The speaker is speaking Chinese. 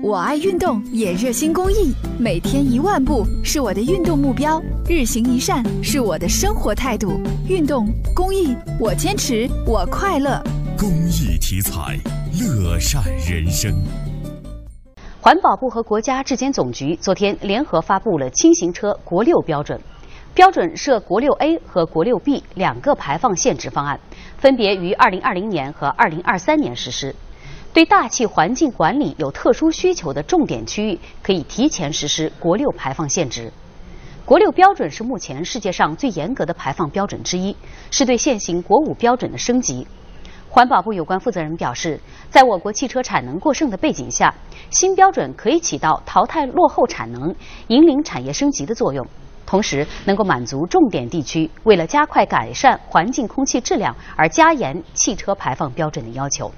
我爱运动，也热心公益，每天一万步是我的运动目标，日行一善是我的生活态度。运动公益，我坚持，我快乐。公益题材，乐善人生。环保部和国家质检总局昨天联合发布了轻型车国六标准，标准设国六 A 和国六 B 两个排放限值方案，分别于二零二零年和二零二三年实施。对大气环境管理有特殊需求的重点区域，可以提前实施国六排放限值。国六标准是目前世界上最严格的排放标准之一，是对现行国五标准的升级。环保部有关负责人表示，在我国汽车产能过剩的背景下，新标准可以起到淘汰落后产能、引领产业升级的作用，同时能够满足重点地区为了加快改善环境空气质量而加严汽车排放标准的要求。